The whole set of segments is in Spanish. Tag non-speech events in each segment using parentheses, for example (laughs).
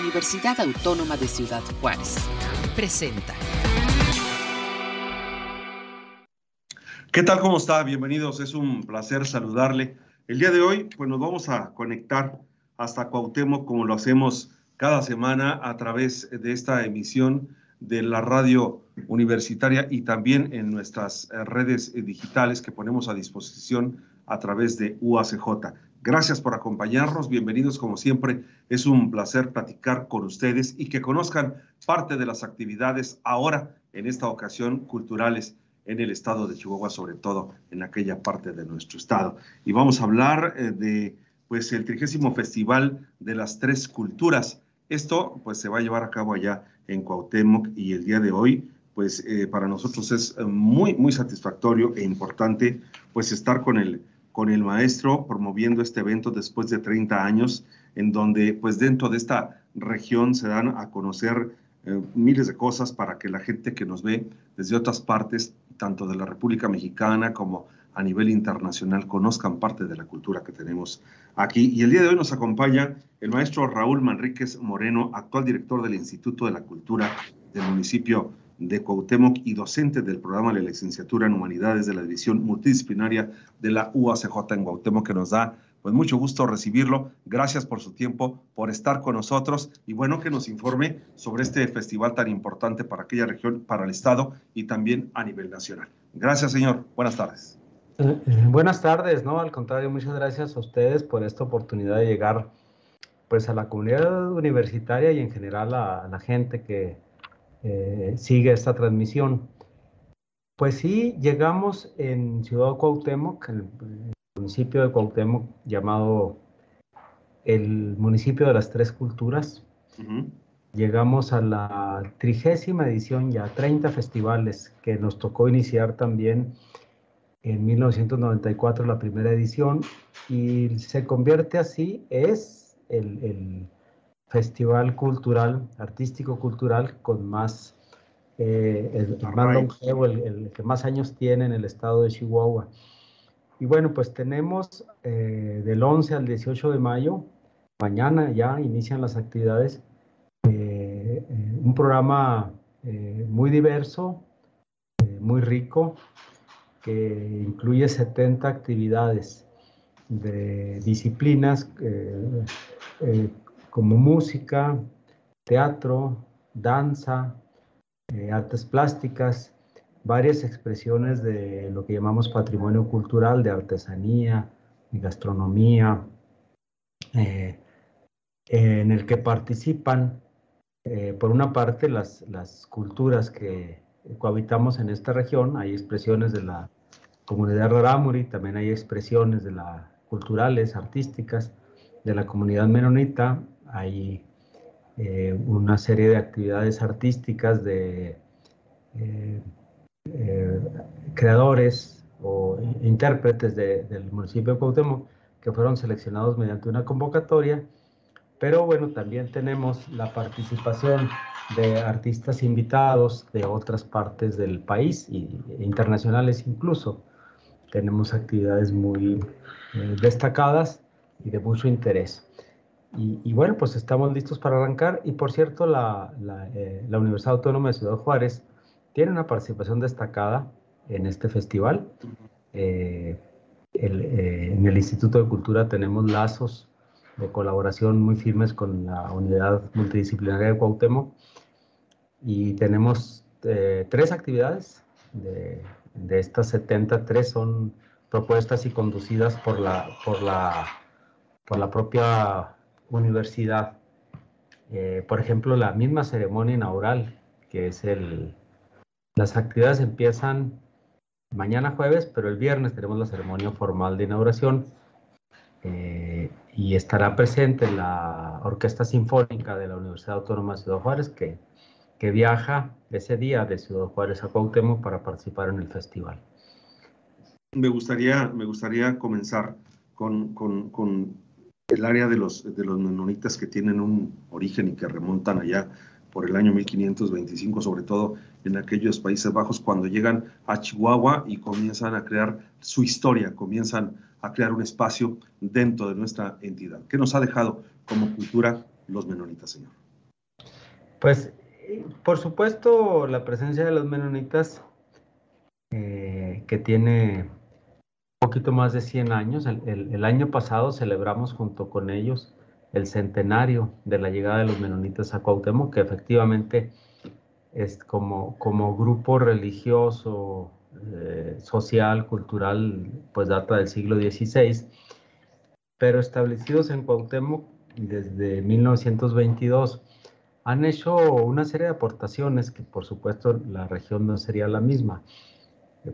Universidad Autónoma de Ciudad Juárez. Presenta. ¿Qué tal? ¿Cómo está? Bienvenidos. Es un placer saludarle. El día de hoy, pues nos vamos a conectar hasta Cuauhtémoc como lo hacemos cada semana a través de esta emisión de la radio universitaria y también en nuestras redes digitales que ponemos a disposición a través de UACJ. Gracias por acompañarnos, bienvenidos como siempre. Es un placer platicar con ustedes y que conozcan parte de las actividades ahora, en esta ocasión, culturales en el estado de Chihuahua, sobre todo en aquella parte de nuestro estado. Y vamos a hablar eh, de pues el trigésimo festival de las tres culturas. Esto pues se va a llevar a cabo allá en Cuauhtémoc y el día de hoy pues eh, para nosotros es eh, muy muy satisfactorio e importante pues estar con el con el maestro promoviendo este evento después de 30 años en donde pues dentro de esta región se dan a conocer miles de cosas para que la gente que nos ve desde otras partes tanto de la República Mexicana como a nivel internacional conozcan parte de la cultura que tenemos aquí. Y el día de hoy nos acompaña el maestro Raúl Manríquez Moreno, actual director del Instituto de la Cultura del municipio de Cuauhtémoc y docente del programa de licenciatura en Humanidades de la División Multidisciplinaria de la UACJ en Cuauhtémoc, que nos da pues mucho gusto recibirlo. Gracias por su tiempo, por estar con nosotros y bueno que nos informe sobre este festival tan importante para aquella región, para el Estado y también a nivel nacional. Gracias, señor. Buenas tardes. Eh, buenas tardes, ¿no? Al contrario, muchas gracias a ustedes por esta oportunidad de llegar pues a la comunidad universitaria y en general a, la gente que eh, sigue esta transmisión. Pues sí, llegamos en Ciudad Cuauhtémoc, municipio de Cuauhtémoc llamado el municipio de las tres culturas. Llegamos a la trigésima edición, ya 30 festivales, que nos tocó iniciar también en 1994 la primera edición y se convierte así, es el, festival cultural, artístico-cultural con más, eh, el, más longevo, el, que más años tiene en el estado de Chihuahua. Y bueno, pues tenemos eh, del 11 al 18 de mayo, mañana ya inician las actividades, eh, un programa muy diverso, muy rico, que incluye 70 actividades de disciplinas como música, teatro, danza, artes plásticas, varias expresiones de lo que llamamos patrimonio cultural, de artesanía, de gastronomía, eh, en el que participan, eh, por una parte, las, las culturas que cohabitamos en esta región, hay expresiones de la comunidad rarámuri, también hay expresiones de la culturales, artísticas, de la comunidad menonita, hay eh, una serie de actividades artísticas de eh, creadores o intérpretes del municipio de Cuauhtémoc que fueron seleccionados mediante una convocatoria, pero bueno, también tenemos la participación de artistas invitados de otras partes del país y internacionales incluso. Tenemos actividades muy eh, destacadas y de mucho interés. Y, bueno, pues estamos listos para arrancar. Y por cierto, la, la, eh, la Universidad Autónoma de Ciudad Juárez tiene una participación destacada en este festival. Eh, eh, en el Instituto de Cultura tenemos lazos de colaboración muy firmes con la Unidad Multidisciplinaria de Cuauhtémoc y tenemos eh, tres actividades de, de, estas 73 son propuestas y conducidas por la, por la, por la propia universidad. por ejemplo, la misma ceremonia inaugural, que es el, las actividades empiezan mañana jueves, pero el viernes tenemos la ceremonia formal de inauguración eh, y estará presente la Orquesta Sinfónica de la Universidad Autónoma de Ciudad Juárez que, que viaja ese día de Ciudad Juárez a Cuauhtémoc para participar en el festival. Me gustaría, me gustaría comenzar con, con, con el área de los, de los menonitas que tienen un origen y que remontan allá por el año 1525, sobre todo en aquellos Países Bajos, cuando llegan a Chihuahua y comienzan a crear su historia, comienzan a crear un espacio dentro de nuestra entidad. ¿Qué nos ha dejado como cultura los menonitas, señor? Pues, por supuesto, la presencia de los menonitas, eh, que tiene poquito más de 100 años, el, año pasado celebramos junto con ellos el centenario de la llegada de los menonitas a Cuauhtémoc, que efectivamente es como, como grupo religioso, eh, social, cultural, pues data del siglo XVI, pero establecidos en Cuauhtémoc desde 1922 han hecho una serie de aportaciones que por supuesto la región no sería la misma.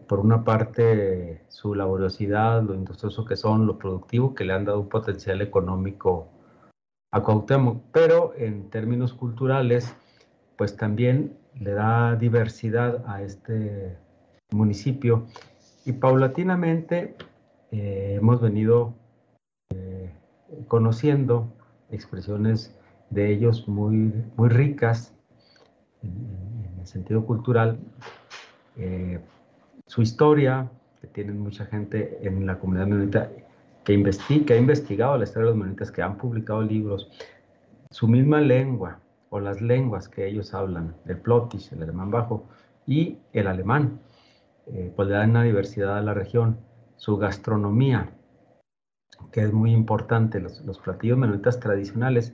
Por una parte, su laboriosidad, lo industrioso que son, lo productivo, que le han dado un potencial económico a Cuauhtémoc, pero en términos culturales, pues también le da diversidad a este municipio. Y paulatinamente eh, hemos venido eh, conociendo expresiones de ellos muy, muy ricas en, el sentido cultural, eh, su historia, que tienen mucha gente en la comunidad menonita que, investiga, que ha investigado la historia de los menonitas, que han publicado libros, su misma lengua o las lenguas que ellos hablan, el plotish, el alemán bajo y el alemán, eh, pues le dan una diversidad a la región, su gastronomía, que es muy importante, los, los platillos menonitas tradicionales,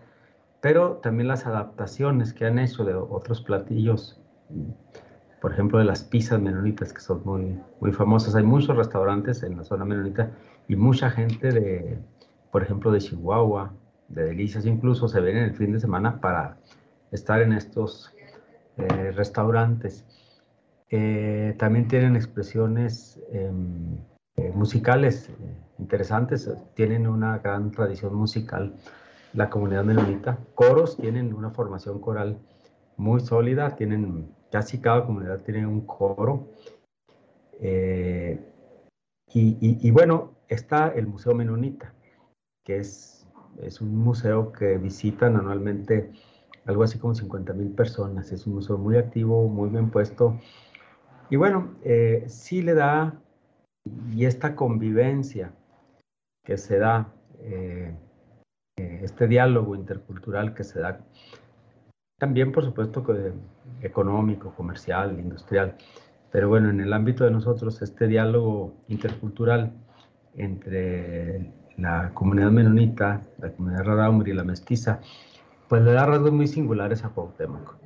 pero también las adaptaciones que han hecho de otros platillos, por ejemplo, de las pizzas menonitas, que son muy, muy famosas. Hay muchos restaurantes en la zona menonita y mucha gente de, por ejemplo, de Chihuahua, de Delicias, incluso se ven en el fin de semana para estar en estos eh, restaurantes. Eh, también tienen expresiones em, eh, musicales interesantes, tienen una gran tradición musical la comunidad menonita. Coros tienen una formación coral muy sólida, tienen, casi cada comunidad tiene un coro. Eh, y, bueno, está el Museo Menonita, que es, es un museo que visitan anualmente algo así como 50 mil personas. Es un museo muy activo, muy bien puesto. Y bueno, eh, sí le da, y esta convivencia que se da eh, eh, este diálogo intercultural que se da también, por supuesto, económico, comercial, industrial, pero bueno, en el ámbito de nosotros, este diálogo intercultural entre la comunidad menonita, la comunidad rarámuri y la mestiza, pues le da rasgos muy singulares a Cuauhtémoc.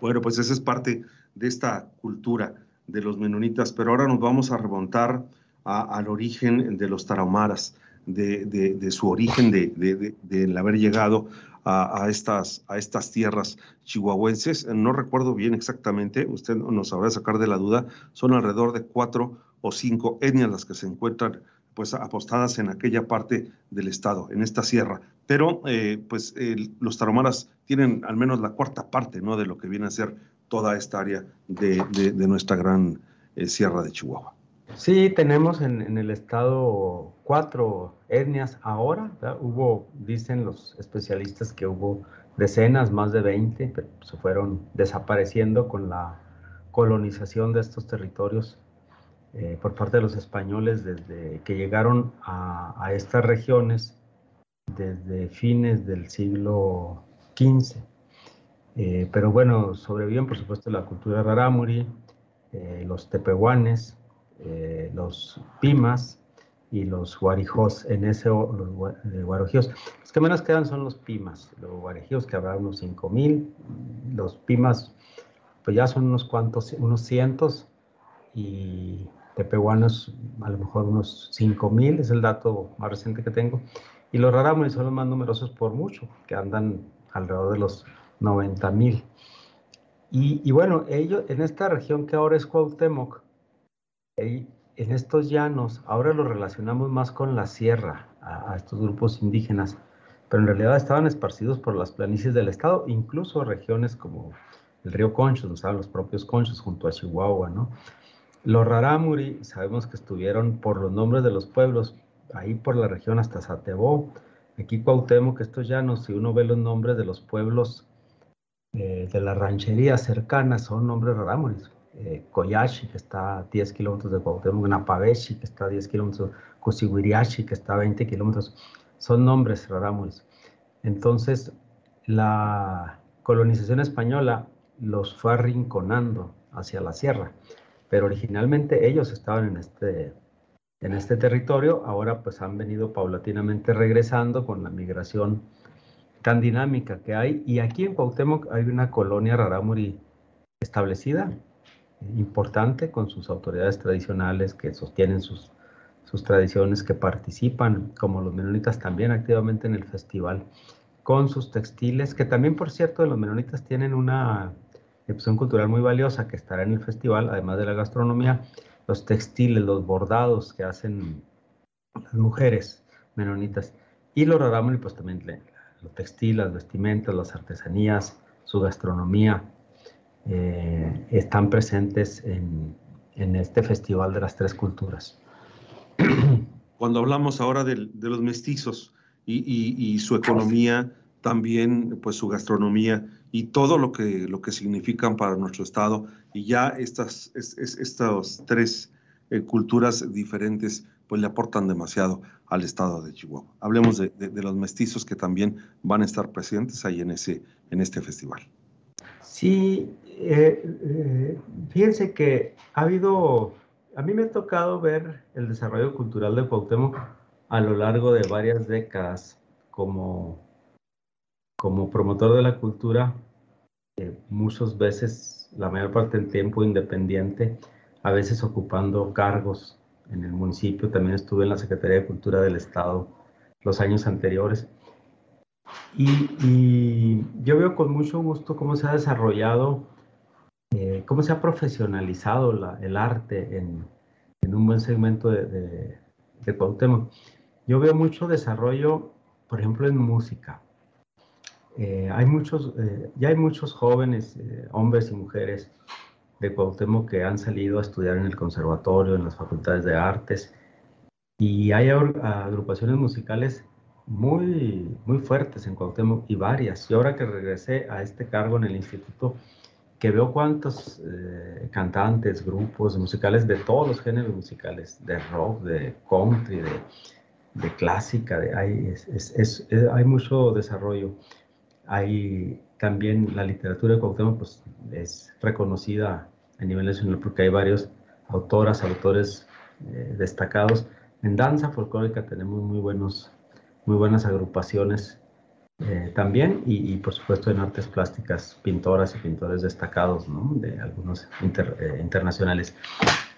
Bueno, pues esa es parte de esta cultura de los menonitas, pero ahora nos vamos a remontar al origen de los tarahumaras de, su origen, de, haber llegado a, estas, a estas tierras chihuahuenses. No recuerdo bien exactamente, usted nos sabrá sacar de la duda, son alrededor de cuatro o cinco etnias las que se encuentran pues apostadas en aquella parte del estado, en esta sierra. Pero eh, pues los taromaras tienen al menos la cuarta parte ¿no? de lo que viene a ser toda esta área de, nuestra gran eh, sierra de Chihuahua. Sí, tenemos en, el estado cuatro etnias ahora. Hubo, dicen los especialistas que hubo decenas, más de 20, pero se fueron desapareciendo con la colonización de estos territorios eh, por parte de los españoles desde que llegaron a, estas regiones desde fines del siglo XV. Eh, pero bueno, sobreviven por supuesto la cultura rarámuri, eh, los tepehuanes, eh, los pimas y los guarijos, en ese, los eh, guarijos. Los que menos quedan son los pimas, los guarijos que habrá unos 5000, los pimas pues ya son unos cuantos, unos cientos y tepehuanos a lo mejor unos 5000, es el dato más reciente que tengo. Y los rarámuris son los más numerosos por mucho, que andan alrededor de los 90.000. Y, y bueno, ellos, en esta región que ahora es Cuauhtémoc, en estos llanos, ahora los relacionamos más con la sierra, a, estos grupos indígenas, pero en realidad estaban esparcidos por las planicies del estado, incluso regiones como el río Conchos, los propios Conchos junto a Chihuahua, ¿no? Los Rarámuri sabemos que estuvieron por los nombres de los pueblos, ahí por la región hasta Satebó, aquí Cuauhtémoc, estos llanos, si uno ve los nombres de los pueblos eh, de las rancherías cercanas, son nombres Rarámuris, eh, Koyashi, que está a 10 kilómetros de Cuauhtémoc, Napaveshi, que está a 10 kilómetros, Kusiguiriashi, que está a 20 kilómetros, son nombres rarámuris. Entonces, la, colonización española los fue arrinconando hacia la sierra, pero originalmente ellos estaban en este, en este territorio, ahora pues han venido paulatinamente regresando con la migración tan dinámica que hay, y aquí en Cuauhtémoc hay una colonia rarámuri establecida, importante, con sus autoridades tradicionales que sostienen sus, sus tradiciones, que participan, como los menonitas también activamente en el festival, con sus textiles, que también, por cierto, los menonitas tienen una expresión cultural muy valiosa que estará en el festival, además de la gastronomía, los textiles, los bordados que hacen las mujeres menonitas. Y los rarámuri, pues también los textiles, las vestimentas, las artesanías, su gastronomía, eh, están presentes en, este Festival de las Tres Culturas. Cuando hablamos ahora de, los mestizos y, su economía, también pues su gastronomía y todo lo que, lo que significan para nuestro estado, y ya estas, estas tres eh, culturas diferentes pues le aportan demasiado al estado de Chihuahua. Hablemos de, los mestizos que también van a estar presentes ahí en, ese, en este festival. Sí, eh, eh, fíjense que ha habido, a mí me ha tocado ver el desarrollo cultural de Cuauhtémoc a lo largo de varias décadas como, como promotor de la cultura, eh, muchas veces, la mayor parte del tiempo independiente, a veces ocupando cargos en el municipio, también estuve en la Secretaría de Cultura del Estado los años anteriores. Y, yo veo con mucho gusto cómo se ha desarrollado, eh, cómo se ha profesionalizado el arte en, un buen segmento de, de, de Yo veo mucho desarrollo, por ejemplo, en música. Eh, hay muchos, eh, ya hay muchos jóvenes, hombres y mujeres de Cuauhtémoc que han salido a estudiar en el conservatorio, en las facultades de artes, y hay agrupaciones musicales muy, muy fuertes en Cuauhtémoc y varias. Y ahora que regresé a este cargo en el instituto, que veo cuántos eh, cantantes, grupos musicales de todos los géneros musicales, de rock, de country, de, de clásica, de, hay, es, hay mucho desarrollo. Hay también la literatura de Cuauhtémoc pues, es reconocida a nivel nacional porque hay varios autoras, autores eh, destacados. En danza folclórica tenemos muy buenos muy buenas agrupaciones eh, también y, por supuesto en artes plásticas, pintoras y pintores destacados, ¿no? De algunos eh, internacionales.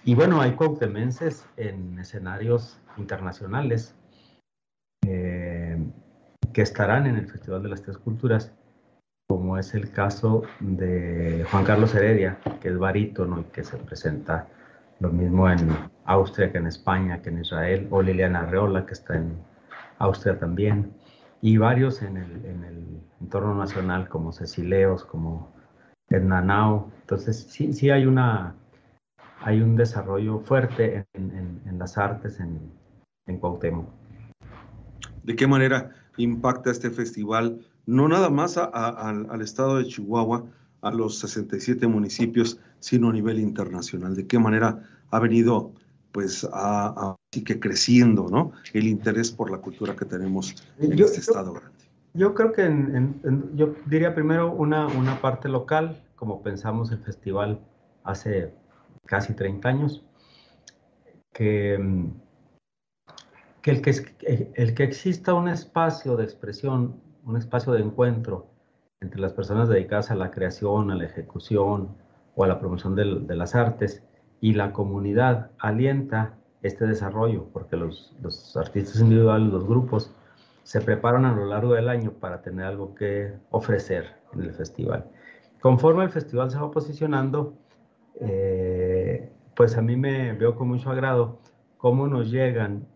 Y bueno, hay cuautemenses en escenarios internacionales eh, que estarán en el Festival de las Tres Culturas, como es el caso de Juan Carlos Heredia, que es barítono y que se presenta lo mismo en Austria que en España, que en Israel, o Liliana Reola, que está en Austria también, y varios en el, en el entorno nacional como Cecileos, como Hernanao. Entonces, sí, sí hay, una, hay un desarrollo fuerte en, en, las artes en, en Cuauhtémoc. ¿De qué manera impacta este festival, no nada más al estado de Chihuahua, a los 67 municipios, sino a nivel internacional? ¿De qué manera ha venido pues a, que creciendo, ¿no? El interés por la cultura que tenemos en este estado grande. Yo creo que yo diría primero una, una parte local, como pensamos el festival hace casi 30 años, que, que, el, que el que exista un espacio de expresión, un espacio de encuentro entre las personas dedicadas a la creación, a la ejecución o a la promoción de las artes, y la comunidad alienta este desarrollo, porque los, artistas individuales, los grupos, se preparan a lo largo del año para tener algo que ofrecer en el festival. Conforme el festival se va posicionando, eh, pues a mí me veo con mucho agrado cómo nos llegan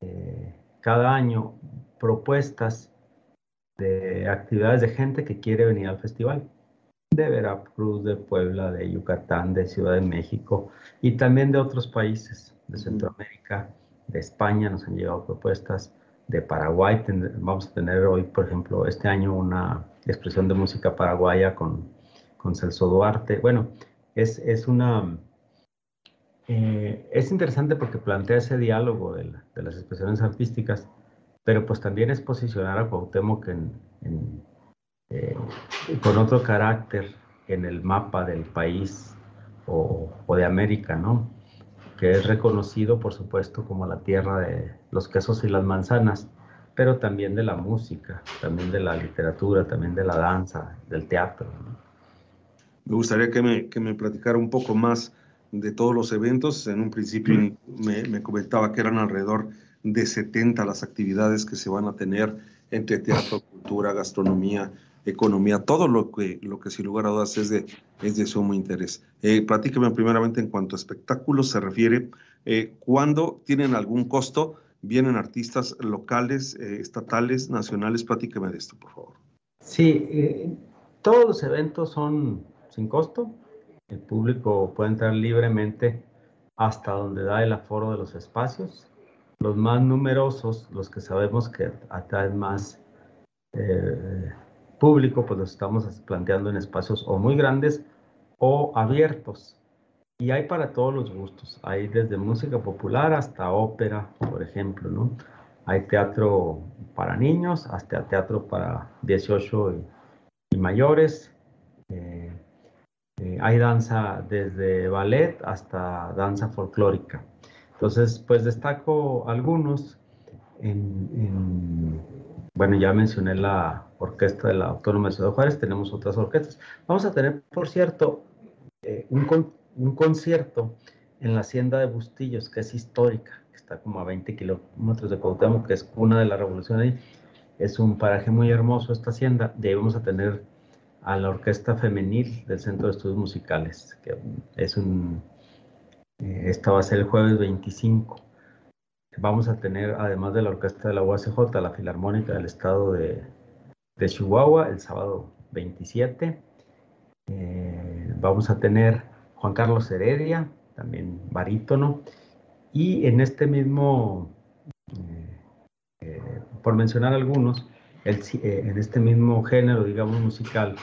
eh, cada año propuestas de actividades de gente que quiere venir al festival de Veracruz, de Puebla, de Yucatán, de Ciudad de México y también de otros países de Centroamérica, de España nos han llegado propuestas, de Paraguay, vamos a tener hoy, por ejemplo, este año una expresión de música paraguaya con, con Celso Duarte. Bueno, es, es una... Eh, es interesante porque plantea ese diálogo de, las expresiones artísticas, pero pues también es posicionar a Cuauhtémoc en, en eh, con otro carácter en el mapa del país o, o, de América, ¿no? Que es reconocido, por supuesto, como la tierra de los quesos y las manzanas, pero también de la música, también de la literatura, también de la danza, del teatro. ¿no? Me gustaría que me, que me platicara un poco más de todos los eventos. En un principio me, me, comentaba que eran alrededor de 70 las actividades que se van a tener entre teatro, cultura, gastronomía, economía, todo lo que, lo que sin lugar a dudas es de, es de sumo interés. Eh, platíqueme primeramente en cuanto a espectáculos se refiere, eh, ¿cuándo tienen algún costo? ¿Vienen artistas locales, eh, estatales, nacionales? Platíqueme de esto, por favor. Sí, eh, todos los eventos son sin costo. El público puede entrar libremente hasta donde da el aforo de los espacios. Los más numerosos, los que sabemos que atraen más eh, público, pues los estamos planteando en espacios o muy grandes o abiertos. Y hay para todos los gustos. Hay desde música popular hasta ópera, por ejemplo, ¿no? Hay teatro para niños hasta teatro para 18 y, mayores. Eh, eh, hay danza desde ballet hasta danza folclórica. Entonces, pues destaco algunos. En, en, bueno, ya mencioné la orquesta de la Autónoma de Ciudad Juárez, tenemos otras orquestas. Vamos a tener, por cierto, eh, un, con, un, concierto en la Hacienda de Bustillos, que es histórica, que está como a 20 kilómetros de Cuauhtémoc, que es cuna de la revolución ahí. Es un paraje muy hermoso esta hacienda. De ahí vamos a tener a la Orquesta Femenil del Centro de Estudios Musicales, que es un, eh, esta va a ser el jueves 25. Vamos a tener, además de la Orquesta de la UACJ, la Filarmónica del Estado de, de Chihuahua, el sábado 27. Eh, vamos a tener Juan Carlos Heredia, también barítono. Y en este mismo, eh, eh, por mencionar algunos, el, en este mismo género, digamos, musical.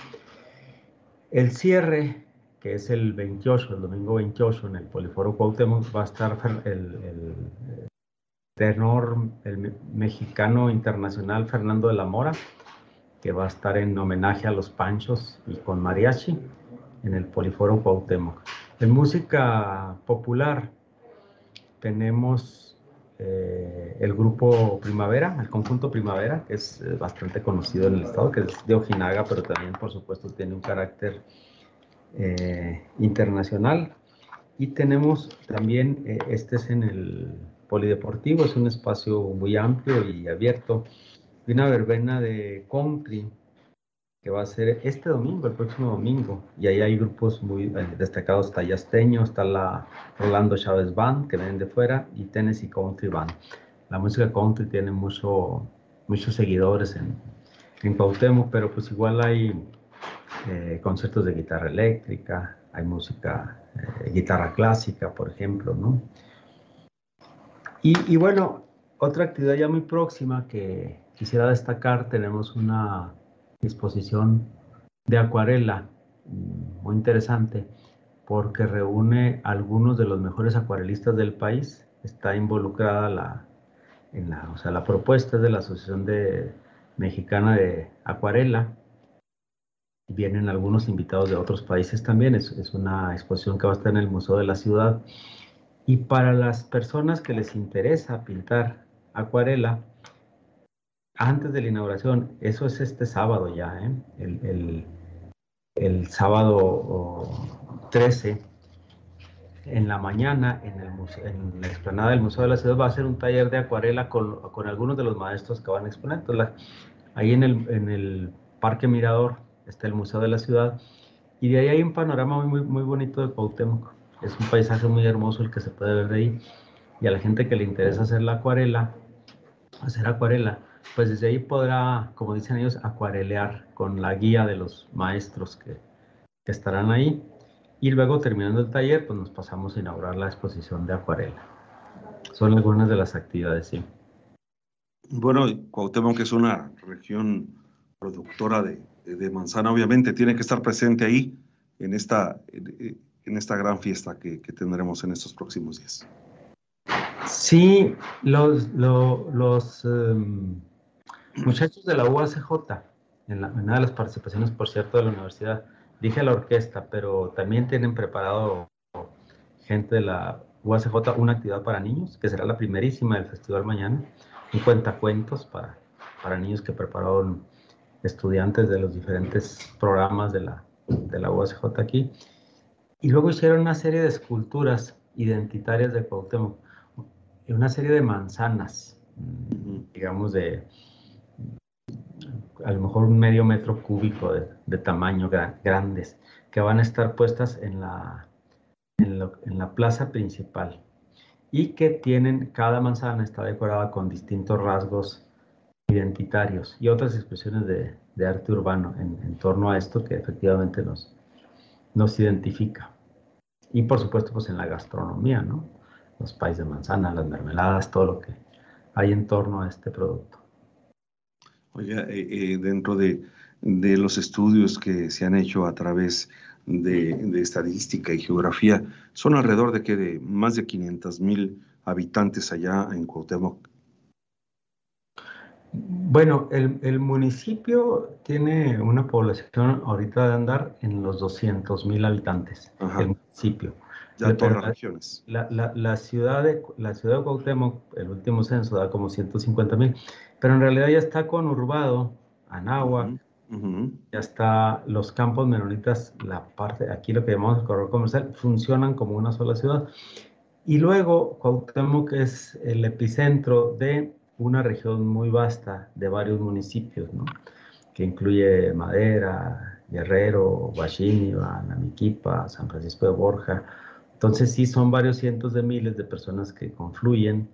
El cierre, que es el 28, el domingo 28, en el Poliforo Cuauhtémoc, va a estar el tenor, el mexicano internacional Fernando de la Mora, que va a estar en homenaje a los Panchos y con mariachi en el Poliforo Cuauhtémoc. En música popular tenemos eh, el grupo Primavera, el conjunto Primavera, que es eh, bastante conocido en el estado, que es de Ojinaga, pero también, por supuesto, tiene un carácter eh, internacional. Y tenemos también, eh, este es en el Polideportivo, es un espacio muy amplio y abierto, y una verbena de country que va a ser este domingo, el próximo domingo. Y ahí hay grupos muy eh, destacados, está Yasteño, está la Rolando Chávez Band, que vienen de fuera, y Tennessee Country Band. La música country tiene mucho, muchos seguidores en, en Cuauhtémoc, pero pues igual hay eh, conciertos de guitarra eléctrica, hay música, eh, guitarra clásica, por ejemplo, ¿no? Y, y bueno, otra actividad ya muy próxima que quisiera destacar, tenemos una exposición de acuarela muy interesante porque reúne algunos de los mejores acuarelistas del país. Está involucrada la, en la, o sea, la propuesta de la Asociación Mexicana de Acuarela. Vienen algunos invitados de otros países también. Es una exposición que va a estar en el Museo de la Ciudad. Y para las personas que les interesa pintar acuarela, antes de la inauguración, eso es este sábado ya, ¿eh? el, el, el, sábado oh, 13, en la mañana, en, el museo, en la explanada del Museo de la Ciudad, va a ser un taller de acuarela con, con algunos de los maestros que van a exponer. La, ahí en el, en el Parque Mirador está el Museo de la Ciudad, y de ahí hay un panorama muy, muy, muy bonito de Cuauhtémoc. Es un paisaje muy hermoso el que se puede ver de ahí, y a la gente que le interesa hacer la acuarela, hacer acuarela, pues desde ahí podrá, como dicen ellos, acuarelear con la guía de los maestros que, estarán ahí. Y luego, terminando el taller, pues nos pasamos a inaugurar la exposición de acuarela. Son algunas de las actividades, sí. Bueno, Cuauhtémoc, que es una región productora de, de, manzana, obviamente tiene que estar presente ahí en esta, en esta gran fiesta que, que tendremos en estos próximos días. Sí, los, los, um, muchachos de la UACJ en, una de las participaciones, por cierto, de la universidad, dije la orquesta, pero también tienen preparado gente de la UACJ una actividad para niños, que será la primerísima del festival mañana, un cuentacuentos para, para niños que prepararon estudiantes de los diferentes programas de la, de la UACJ aquí. Y luego hicieron una serie de esculturas identitarias de Cuauhtémoc, una serie de manzanas, digamos de a lo mejor un medio metro cúbico de, tamaño grandes, que van a estar puestas en la, en, la plaza principal y que tienen, cada manzana está decorada con distintos rasgos identitarios y otras expresiones de, de arte urbano en, en, torno a esto que efectivamente nos, nos identifica. Y por supuesto, pues en la gastronomía, ¿no? Los países de manzana, las mermeladas, todo lo que hay en torno a este producto. Oye, eh, eh, dentro de, de, los estudios que se han hecho a través de, de estadística y geografía, son alrededor de que de más de 500 mil habitantes allá en Cuauhtémoc. Bueno, el, el, municipio tiene una población ahorita de andar en los 200 mil habitantes, el municipio. Ya todas las regiones. La, la, la, ciudad de, la ciudad de Cuauhtémoc, el último censo da como 150 mil, pero en realidad ya está conurbado, Anáhuac, ya está los campos menonitas, la parte, aquí lo que llamamos el corredor comercial, funcionan como una sola ciudad. Y luego Cuauhtémoc es el epicentro de una región muy vasta de varios municipios, ¿no? que incluye Madera, Guerrero, Huachíniva, Namiquipa, San Francisco de Borja. Entonces sí son varios cientos de miles de personas que confluyen,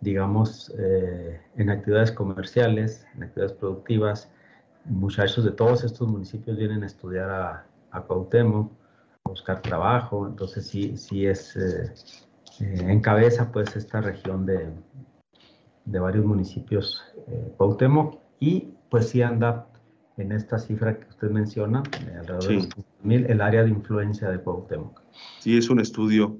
digamos, eh, en actividades comerciales, en actividades productivas. Muchachos de todos estos municipios vienen a estudiar a, a Cuauhtémoc, a buscar trabajo, entonces sí, sí es, eh, eh, encabeza pues esta región de, de varios municipios eh, Cuauhtémoc y pues sí anda en esta cifra que usted menciona, alrededor de mil, el área de influencia de Cuauhtémoc. Sí, es un estudio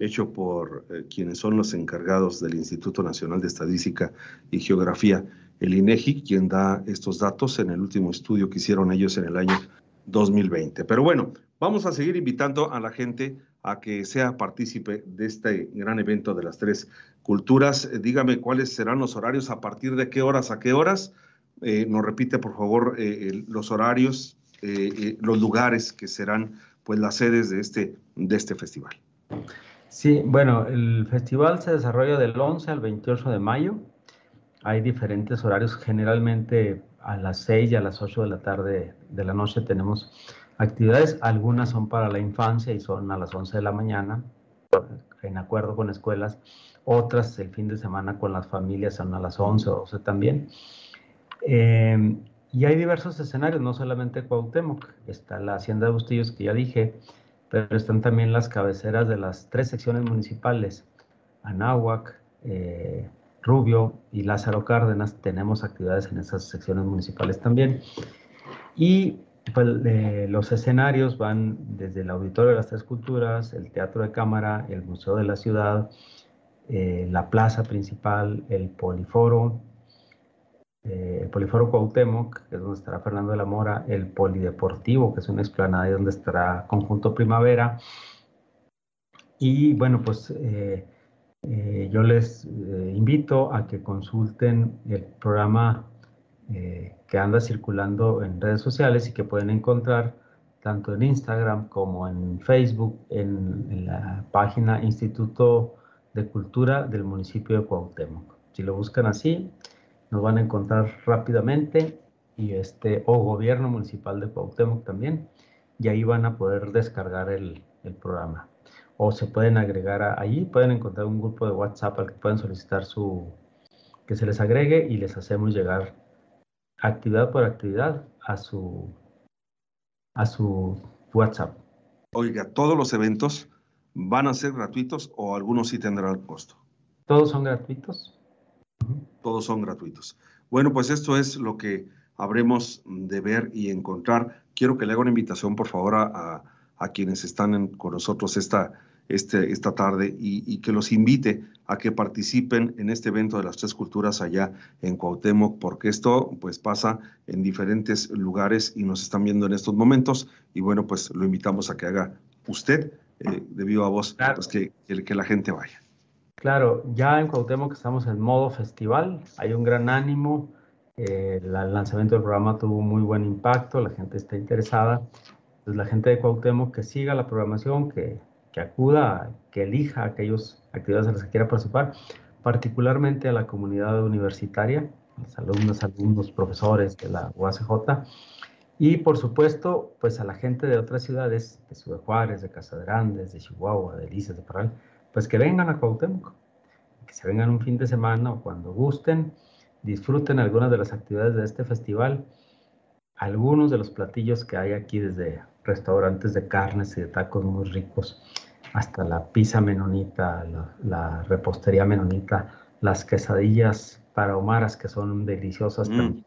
hecho por eh, quienes son los encargados del Instituto Nacional de Estadística y Geografía, el INEGI, quien da estos datos en el último estudio que hicieron ellos en el año 2020. Pero bueno, vamos a seguir invitando a la gente a que sea partícipe de este gran evento de las tres culturas. Eh, dígame cuáles serán los horarios, a partir de qué horas a qué horas. Eh, nos repite, por favor, los horarios, los lugares que serán pues las sedes de este, de este festival. Sí, bueno, el festival se desarrolla del 11 al 28 de mayo. Hay diferentes horarios, generalmente a las 6 y a las 8 de la tarde de la noche tenemos actividades. Algunas son para la infancia y son a las 11 de la mañana, en acuerdo con escuelas. Otras el fin de semana con las familias son a las 11 o 12 también. Eh, y hay diversos escenarios, no solamente Cuauhtémoc, está la Hacienda de Bustillos que ya dije, pero están también las cabeceras de las tres secciones municipales, Anáhuac, eh, Rubio y Lázaro Cárdenas. Tenemos actividades en esas secciones municipales también. Y pues, los escenarios van desde el Auditorio de las Tres Culturas, el Teatro de Cámara, el Museo de la Ciudad, eh, la plaza principal, el Poliforo, eh, el Poliforo Cuauhtémoc, que es donde estará Fernando de la Mora, el Polideportivo, que es una explanada y donde estará Conjunto Primavera. Y bueno, pues eh, eh, yo les invito a que consulten el programa que anda circulando en redes sociales y que pueden encontrar tanto en Instagram como en Facebook, en, en la página Instituto de Cultura del municipio de Cuauhtémoc. Si lo buscan así, nos van a encontrar rápidamente y este o gobierno municipal de Cuauhtémoc también y ahí van a poder descargar el, el programa o se pueden agregar a, allí pueden encontrar un grupo de WhatsApp al que pueden solicitar su que se les agregue y les hacemos llegar actividad por actividad a su a su WhatsApp. Oiga, todos los eventos van a ser gratuitos o algunos sí tendrán costo. Todos son gratuitos todos son gratuitos. Bueno, pues esto es lo que habremos de ver y encontrar. Quiero que le haga una invitación, por favor, a, quienes están con nosotros esta, este, esta tarde y, que los invite a que participen en este evento de las tres culturas allá en Cuauhtémoc, porque esto pues pasa en diferentes lugares y nos están viendo en estos momentos y bueno, pues lo invitamos a que haga usted eh, de viva voz, pues que, que, la gente vaya. Claro, ya en Cuauhtémoc estamos en modo festival, hay un gran ánimo, eh, el lanzamiento del programa tuvo muy buen impacto, la gente está interesada, pues la gente de Cuauhtémoc que siga la programación, que, que acuda, que elija aquellas actividades en las que quiera participar, particularmente a la comunidad universitaria, los alumnos, alumnos, profesores de la UACJ, y por supuesto, pues a la gente de otras ciudades, de Ciudad Juárez, de Casa Grandes, de Chihuahua, de Lices, de Parral, pues que vengan a Cuauhtémoc, que se vengan un fin de semana o cuando gusten, disfruten algunas de las actividades de este festival, algunos de los platillos que hay aquí desde restaurantes de carnes y de tacos muy ricos, hasta la pizza menonita, la, repostería menonita, las quesadillas para Omaras que son deliciosas mm. también.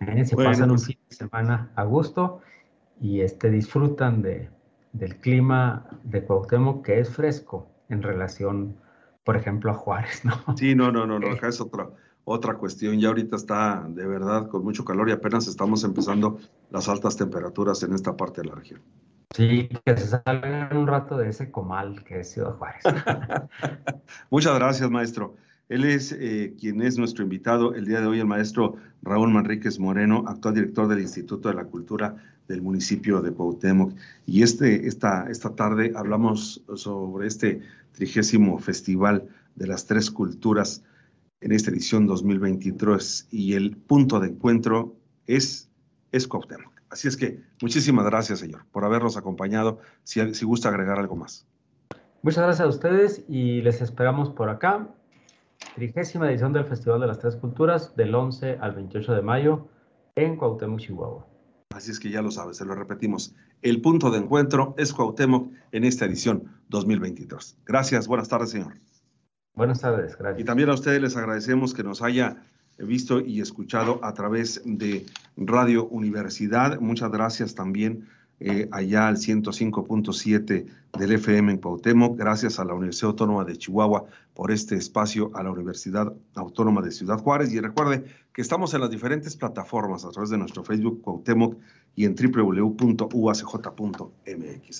Eh, se pasan un pues fin de semana a gusto y este, disfrutan de, del clima de Cuauhtémoc que es fresco en relación, por ejemplo, a Juárez, ¿no? (laughs) Sí, no, no, no, no acá es otra, otra cuestión. Ya ahorita está de verdad con mucho calor y apenas estamos empezando las altas temperaturas en esta parte de la región. Sí, que se salgan un rato de ese comal que es Ciudad Juárez. (laughs) Muchas gracias, maestro. Él es eh, quien es nuestro invitado el día de hoy, el maestro Raúl Manríquez Moreno, actual director del Instituto de la Cultura del municipio de Cuauhtémoc. Y este, esta, esta tarde hablamos sobre este trigésimo festival de las tres culturas en esta edición 2023 y el punto de encuentro es, es Cuauhtémoc. Así es que muchísimas gracias, señor, por habernos acompañado. Si, si gusta agregar algo más. Muchas gracias a ustedes y les esperamos por acá. Trigésima edición del Festival de las Tres Culturas del 11 al 28 de mayo en Cuauhtémoc, Chihuahua. Así es que ya lo sabes, se lo repetimos. El punto de encuentro es Cuauhtémoc en esta edición 2023. Gracias, buenas tardes, señor. Buenas tardes, gracias. Y también a ustedes les agradecemos que nos haya visto y escuchado a través de Radio Universidad. Muchas gracias también eh, allá al 105.7 del FM en Cuauhtémoc. Gracias a la Universidad Autónoma de Chihuahua por este espacio, a la Universidad Autónoma de Ciudad Juárez. Y recuerde que estamos en las diferentes plataformas a través de nuestro Facebook Cuauhtémoc y en www.uacj.mx.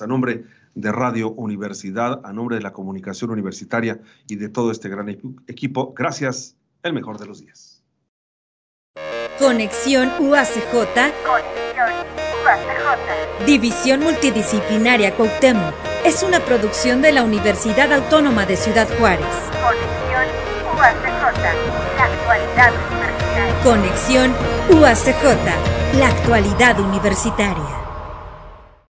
A nombre de Radio Universidad, a nombre de la comunicación universitaria y de todo este gran equipo, gracias. El mejor de los días. Conexión UACJ. Conexión UACJ. División Multidisciplinaria Cuauhtémoc. Es una producción de la Universidad Autónoma de Ciudad Juárez. Conexión UACJ. La actualidad universitaria. Conexión UACJ. La actualidad universitaria.